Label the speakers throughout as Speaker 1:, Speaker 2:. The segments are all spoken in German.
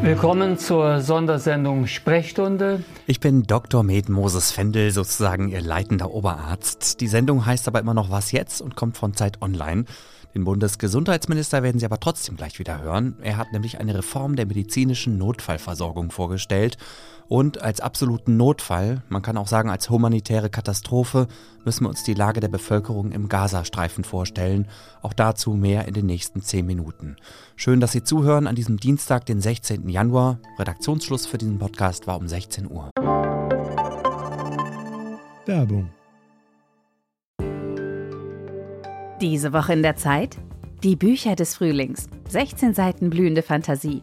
Speaker 1: Willkommen zur Sondersendung Sprechstunde.
Speaker 2: Ich bin Dr. Med Moses Fendel, sozusagen Ihr leitender Oberarzt. Die Sendung heißt aber immer noch Was jetzt und kommt von Zeit Online. Den Bundesgesundheitsminister werden Sie aber trotzdem gleich wieder hören. Er hat nämlich eine Reform der medizinischen Notfallversorgung vorgestellt und als absoluten Notfall, man kann auch sagen als humanitäre Katastrophe, müssen wir uns die Lage der Bevölkerung im Gazastreifen vorstellen. Auch dazu mehr in den nächsten zehn Minuten. Schön, dass Sie zuhören an diesem Dienstag, den 16. Januar. Redaktionsschluss für diesen Podcast war um 16 Uhr.
Speaker 3: Werbung.
Speaker 4: Diese Woche in der Zeit? Die Bücher des Frühlings. 16 Seiten blühende Fantasie.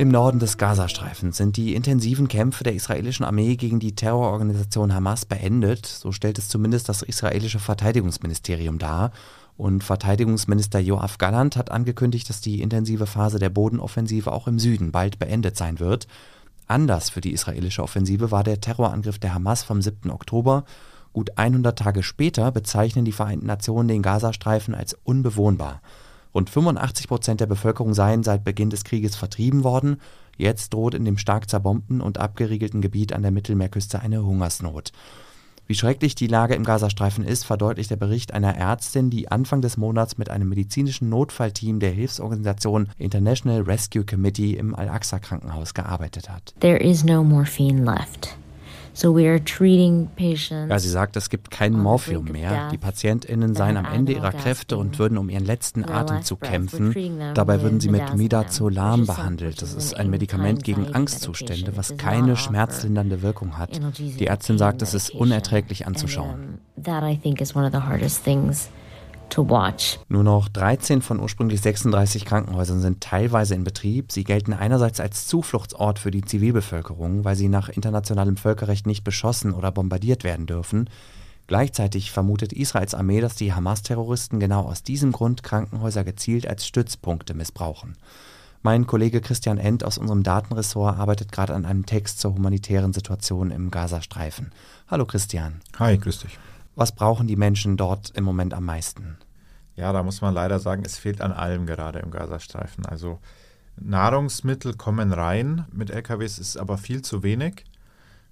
Speaker 2: Im Norden des Gazastreifens sind die intensiven Kämpfe der israelischen Armee gegen die Terrororganisation Hamas beendet, so stellt es zumindest das israelische Verteidigungsministerium dar. Und Verteidigungsminister Joachim Galland hat angekündigt, dass die intensive Phase der Bodenoffensive auch im Süden bald beendet sein wird. Anders für die israelische Offensive war der Terrorangriff der Hamas vom 7. Oktober. Gut 100 Tage später bezeichnen die Vereinten Nationen den Gazastreifen als unbewohnbar. Rund 85 Prozent der Bevölkerung seien seit Beginn des Krieges vertrieben worden. Jetzt droht in dem stark zerbombten und abgeriegelten Gebiet an der Mittelmeerküste eine Hungersnot. Wie schrecklich die Lage im Gazastreifen ist, verdeutlicht der Bericht einer Ärztin, die Anfang des Monats mit einem medizinischen Notfallteam der Hilfsorganisation International Rescue Committee im Al-Aqsa-Krankenhaus gearbeitet hat.
Speaker 5: There is no morphine left.
Speaker 2: Ja, sie sagt, es gibt kein Morphium mehr. Die PatientInnen seien am Ende ihrer Kräfte und würden um ihren letzten Atemzug kämpfen. Dabei würden sie mit Midazolam behandelt. Das ist ein Medikament gegen Angstzustände, was keine schmerzlindernde Wirkung hat. Die Ärztin sagt, es ist unerträglich anzuschauen.
Speaker 5: That I think is one of the hardest things to watch.
Speaker 2: Nur noch 13 von ursprünglich 36 Krankenhäusern sind teilweise in Betrieb. Sie gelten einerseits als Zufluchtsort für die Zivilbevölkerung, weil sie nach internationalem Völkerrecht nicht beschossen oder bombardiert werden dürfen. Gleichzeitig vermutet Israels Armee, dass die Hamas-Terroristen genau aus diesem Grund Krankenhäuser gezielt als Stützpunkte missbrauchen. Mein Kollege Christian End aus unserem Datenressort arbeitet gerade an einem Text zur humanitären Situation im Gazastreifen. Hallo Christian.
Speaker 6: Hi, grüß dich.
Speaker 2: Was brauchen die Menschen dort im Moment am meisten?
Speaker 6: Ja, da muss man leider sagen, es fehlt an allem gerade im Gazastreifen. Also Nahrungsmittel kommen rein mit LKWs, ist aber viel zu wenig.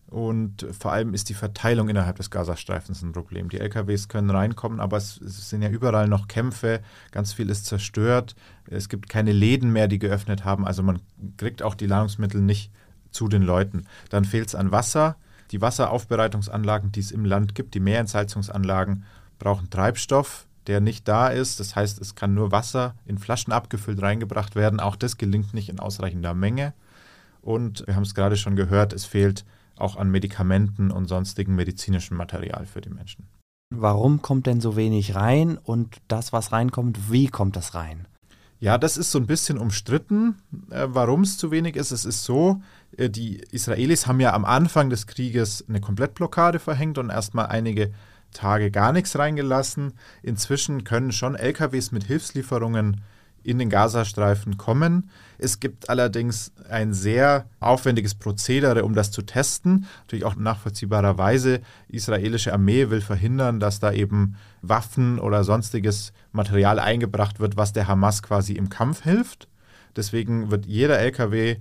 Speaker 6: Und vor allem ist die Verteilung innerhalb des Gazastreifens ein Problem. Die LKWs können reinkommen, aber es, es, sind ja überall noch Kämpfe, ganz viel ist zerstört. Es gibt keine Läden mehr, die geöffnet haben. Also man kriegt auch die Nahrungsmittel nicht zu den Leuten. Dann fehlt es an Wasser. Die Wasseraufbereitungsanlagen, die es im Land gibt, die Meerentsalzungsanlagen, brauchen Treibstoff, der nicht da ist. Das heißt, es kann nur Wasser in Flaschen abgefüllt reingebracht werden. Auch das gelingt nicht in ausreichender Menge. Und wir haben es gerade schon gehört, es fehlt auch an Medikamenten und sonstigem medizinischem Material für die Menschen.
Speaker 2: Warum kommt denn so wenig rein und das, was reinkommt, wie kommt das rein?
Speaker 6: Ja, das ist so ein bisschen umstritten, äh, warum es zu wenig ist. Es ist so, die Israelis haben ja am Anfang des Krieges eine Komplettblockade verhängt und erstmal einige Tage gar nichts reingelassen. Inzwischen können schon LKWs mit Hilfslieferungen in den Gazastreifen kommen. Es gibt allerdings ein sehr aufwendiges Prozedere, um das zu testen. Natürlich auch nachvollziehbarerweise. Die israelische Armee will verhindern, dass da eben Waffen oder sonstiges Material eingebracht wird, was der Hamas quasi im Kampf hilft. Deswegen wird jeder LKW äh,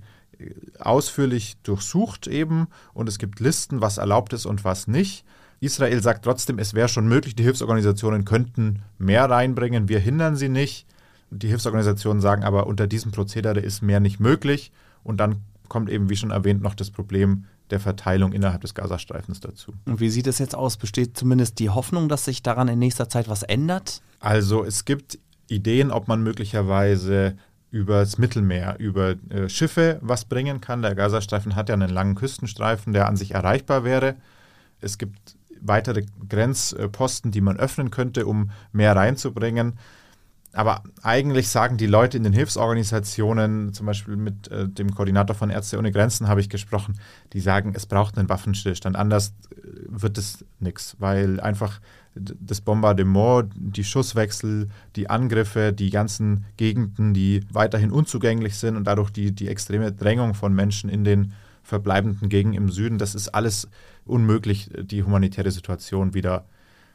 Speaker 6: ausführlich durchsucht eben und es gibt Listen, was erlaubt ist und was nicht. Israel sagt trotzdem, es wäre schon möglich, die Hilfsorganisationen könnten mehr reinbringen, wir hindern sie nicht. Die Hilfsorganisationen sagen aber, unter diesem Prozedere ist mehr nicht möglich. Und dann kommt eben, wie schon erwähnt, noch das Problem der Verteilung innerhalb des Gazastreifens dazu.
Speaker 2: Und wie sieht es jetzt aus? Besteht zumindest die Hoffnung, dass sich daran in nächster Zeit was ändert?
Speaker 6: Also es gibt Ideen, ob man möglicherweise über das Mittelmeer, über äh, Schiffe was bringen kann. Der Gazastreifen hat ja einen langen Küstenstreifen, der an sich erreichbar wäre. Es gibt weitere Grenzposten, die man öffnen könnte, um mehr reinzubringen. Aber eigentlich sagen die Leute in den Hilfsorganisationen, zum Beispiel mit äh, dem Koordinator von Ärzte ohne Grenzen habe ich gesprochen, die sagen, es braucht einen Waffenstillstand. Anders äh, wird es nichts, weil einfach das Bombardement, die Schusswechsel, die Angriffe, die ganzen Gegenden, die weiterhin unzugänglich sind und dadurch die, die extreme Drängung von Menschen in den verbleibenden Gegenden im Süden, das ist alles unmöglich, die humanitäre Situation wieder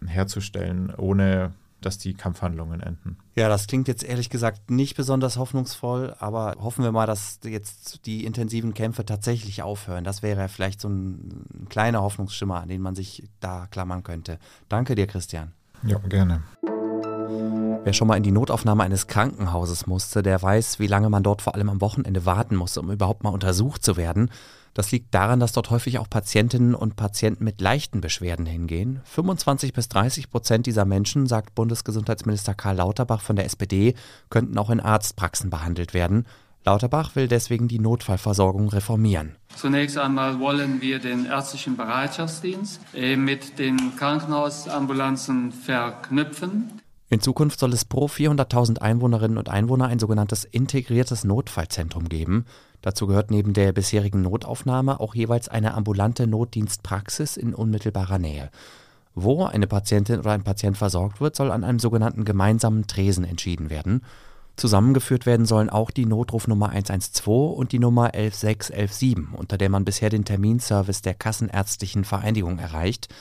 Speaker 6: herzustellen, ohne dass die Kampfhandlungen enden.
Speaker 2: Ja, das klingt jetzt ehrlich gesagt nicht besonders hoffnungsvoll, aber hoffen wir mal, dass jetzt die intensiven Kämpfe tatsächlich aufhören. Das wäre vielleicht so ein, ein kleiner Hoffnungsschimmer, an den man sich da klammern könnte. Danke dir, Christian.
Speaker 6: Ja, gerne.
Speaker 2: Wer schon mal in die Notaufnahme eines Krankenhauses musste, der weiß, wie lange man dort vor allem am Wochenende warten muss, um überhaupt mal untersucht zu werden. Das liegt daran, dass dort häufig auch Patientinnen und Patienten mit leichten Beschwerden hingehen. 25 bis 30 Prozent dieser Menschen, sagt Bundesgesundheitsminister Karl Lauterbach von der SPD, könnten auch in Arztpraxen behandelt werden. Lauterbach will deswegen die Notfallversorgung reformieren.
Speaker 1: Zunächst einmal wollen wir den ärztlichen Bereitschaftsdienst äh, mit den Krankenhausambulanzen verknüpfen.
Speaker 2: In Zukunft soll es pro 400.000 Einwohnerinnen und Einwohner ein sogenanntes integriertes Notfallzentrum geben. Dazu gehört neben der bisherigen Notaufnahme auch jeweils eine ambulante Notdienstpraxis in unmittelbarer Nähe. Wo eine Patientin oder ein Patient versorgt wird, soll an einem sogenannten gemeinsamen Tresen entschieden werden. Zusammengeführt werden sollen auch die Notrufnummer 112 und die Nummer 11617, unter der man bisher den Terminservice der Kassenärztlichen Vereinigung erreicht.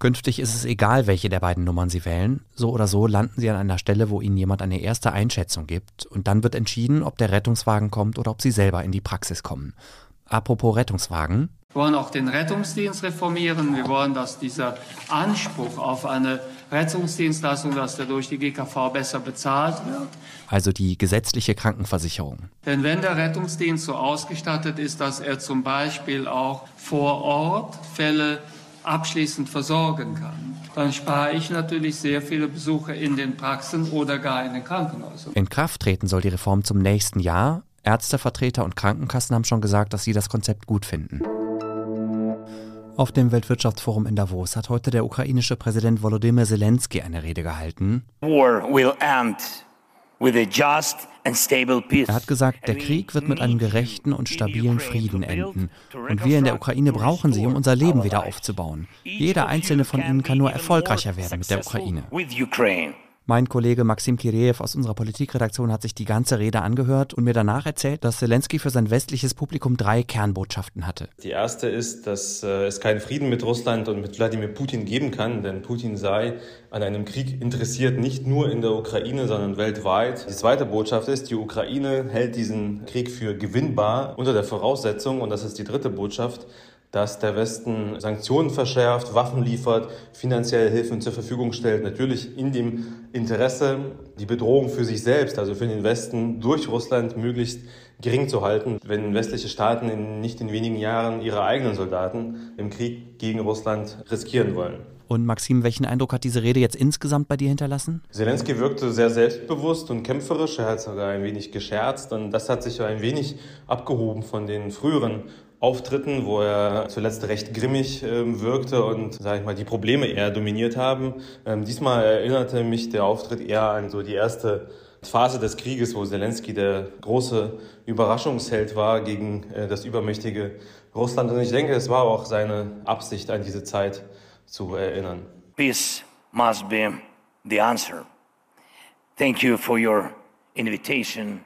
Speaker 2: Künftig ist es egal, welche der beiden Nummern Sie wählen. So oder so landen Sie an einer Stelle, wo Ihnen jemand eine erste Einschätzung gibt. Und dann wird entschieden, ob der Rettungswagen kommt oder ob Sie selber in die Praxis kommen. Apropos Rettungswagen.
Speaker 1: Wir wollen auch den Rettungsdienst reformieren. Wir wollen, dass dieser Anspruch auf eine Rettungsdienstleistung, dass der durch die GKV besser bezahlt wird.
Speaker 2: Also die gesetzliche Krankenversicherung.
Speaker 1: Denn wenn der Rettungsdienst so ausgestattet ist, dass er zum Beispiel auch vor Ort Fälle abschließend versorgen kann, dann spare ich natürlich sehr viele Besuche in den Praxen oder gar in den Krankenhäusern.
Speaker 2: In Kraft treten soll die Reform zum nächsten Jahr. Ärztevertreter und Krankenkassen haben schon gesagt, dass sie das Konzept gut finden. Auf dem Weltwirtschaftsforum in Davos hat heute der ukrainische Präsident Volodymyr Zelensky eine Rede gehalten. War will end er hat gesagt, der Krieg wird mit einem gerechten und stabilen Frieden enden. Und wir in der Ukraine brauchen sie, um unser Leben wieder aufzubauen. Jeder einzelne von ihnen kann nur erfolgreicher werden mit der Ukraine. Mein Kollege Maxim Kireev aus unserer Politikredaktion hat sich die ganze Rede angehört und mir danach erzählt, dass Zelensky für sein westliches Publikum drei Kernbotschaften hatte.
Speaker 3: Die erste ist, dass äh, es keinen Frieden mit Russland und mit Wladimir Putin geben kann, denn Putin sei an einem Krieg interessiert, nicht nur in der Ukraine, sondern weltweit. Die zweite Botschaft ist, die Ukraine hält diesen Krieg für gewinnbar unter der Voraussetzung, und das ist die dritte Botschaft, dass der Westen Sanktionen verschärft, Waffen liefert, finanzielle Hilfen zur Verfügung stellt, natürlich in dem Interesse, die Bedrohung für sich selbst, also für den Westen durch Russland möglichst gering zu halten, wenn westliche Staaten in nicht in wenigen Jahren ihre eigenen Soldaten im Krieg gegen Russland riskieren wollen.
Speaker 2: Und Maxim, welchen Eindruck hat diese Rede jetzt insgesamt bei dir hinterlassen?
Speaker 3: Zelensky wirkte sehr selbstbewusst und kämpferisch. Er hat sogar ein wenig gescherzt und das hat sich ein wenig abgehoben von den früheren Auftritten, wo er zuletzt recht grimmig äh, wirkte und, sage ich mal, die Probleme eher dominiert haben. Ähm, diesmal erinnerte mich der Auftritt eher an so die erste Phase des Krieges, wo Zelensky der große Überraschungsheld war gegen äh, das übermächtige Russland. Und ich denke, es war auch seine Absicht, an diese Zeit zu erinnern.
Speaker 7: Peace must be the answer. Thank you for your invitation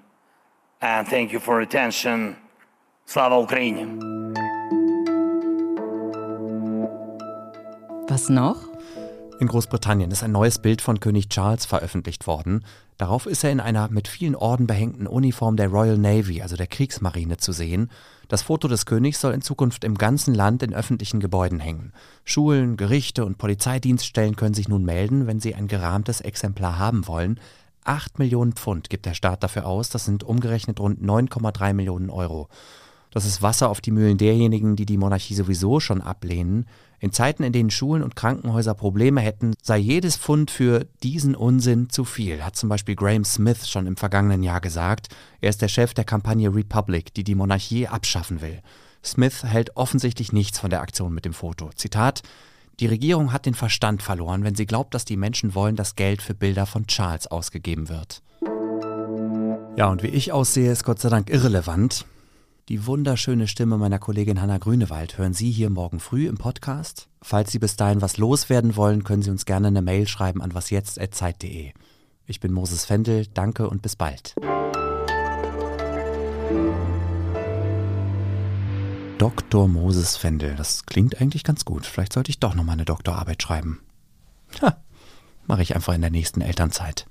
Speaker 7: and thank you for attention. Slava Ukraine!
Speaker 4: Was noch?
Speaker 2: In Großbritannien ist ein neues Bild von König Charles veröffentlicht worden. Darauf ist er in einer mit vielen Orden behängten Uniform der Royal Navy, also der Kriegsmarine, zu sehen. Das Foto des Königs soll in Zukunft im ganzen Land in öffentlichen Gebäuden hängen. Schulen, Gerichte und Polizeidienststellen können sich nun melden, wenn sie ein gerahmtes Exemplar haben wollen. 8 Millionen Pfund gibt der Staat dafür aus, das sind umgerechnet rund 9,3 Millionen Euro. Das ist Wasser auf die Mühlen derjenigen, die die Monarchie sowieso schon ablehnen. In Zeiten, in denen Schulen und Krankenhäuser Probleme hätten, sei jedes Pfund für diesen Unsinn zu viel, hat zum Beispiel Graham Smith schon im vergangenen Jahr gesagt. Er ist der Chef der Kampagne Republic, die die Monarchie abschaffen will. Smith hält offensichtlich nichts von der Aktion mit dem Foto. Zitat Die Regierung hat den Verstand verloren, wenn sie glaubt, dass die Menschen wollen, dass Geld für Bilder von Charles ausgegeben wird. Ja, und wie ich aussehe, ist Gott sei Dank irrelevant. Die wunderschöne Stimme meiner Kollegin Hanna Grünewald hören Sie hier morgen früh im Podcast. Falls Sie bis dahin was loswerden wollen, können Sie uns gerne eine Mail schreiben an wasjetzt.zeit.de. Ich bin Moses Fendel, danke und bis bald. Dr. Moses Fendel, das klingt eigentlich ganz gut. Vielleicht sollte ich doch noch mal eine Doktorarbeit schreiben. Ha, mache ich einfach in der nächsten Elternzeit.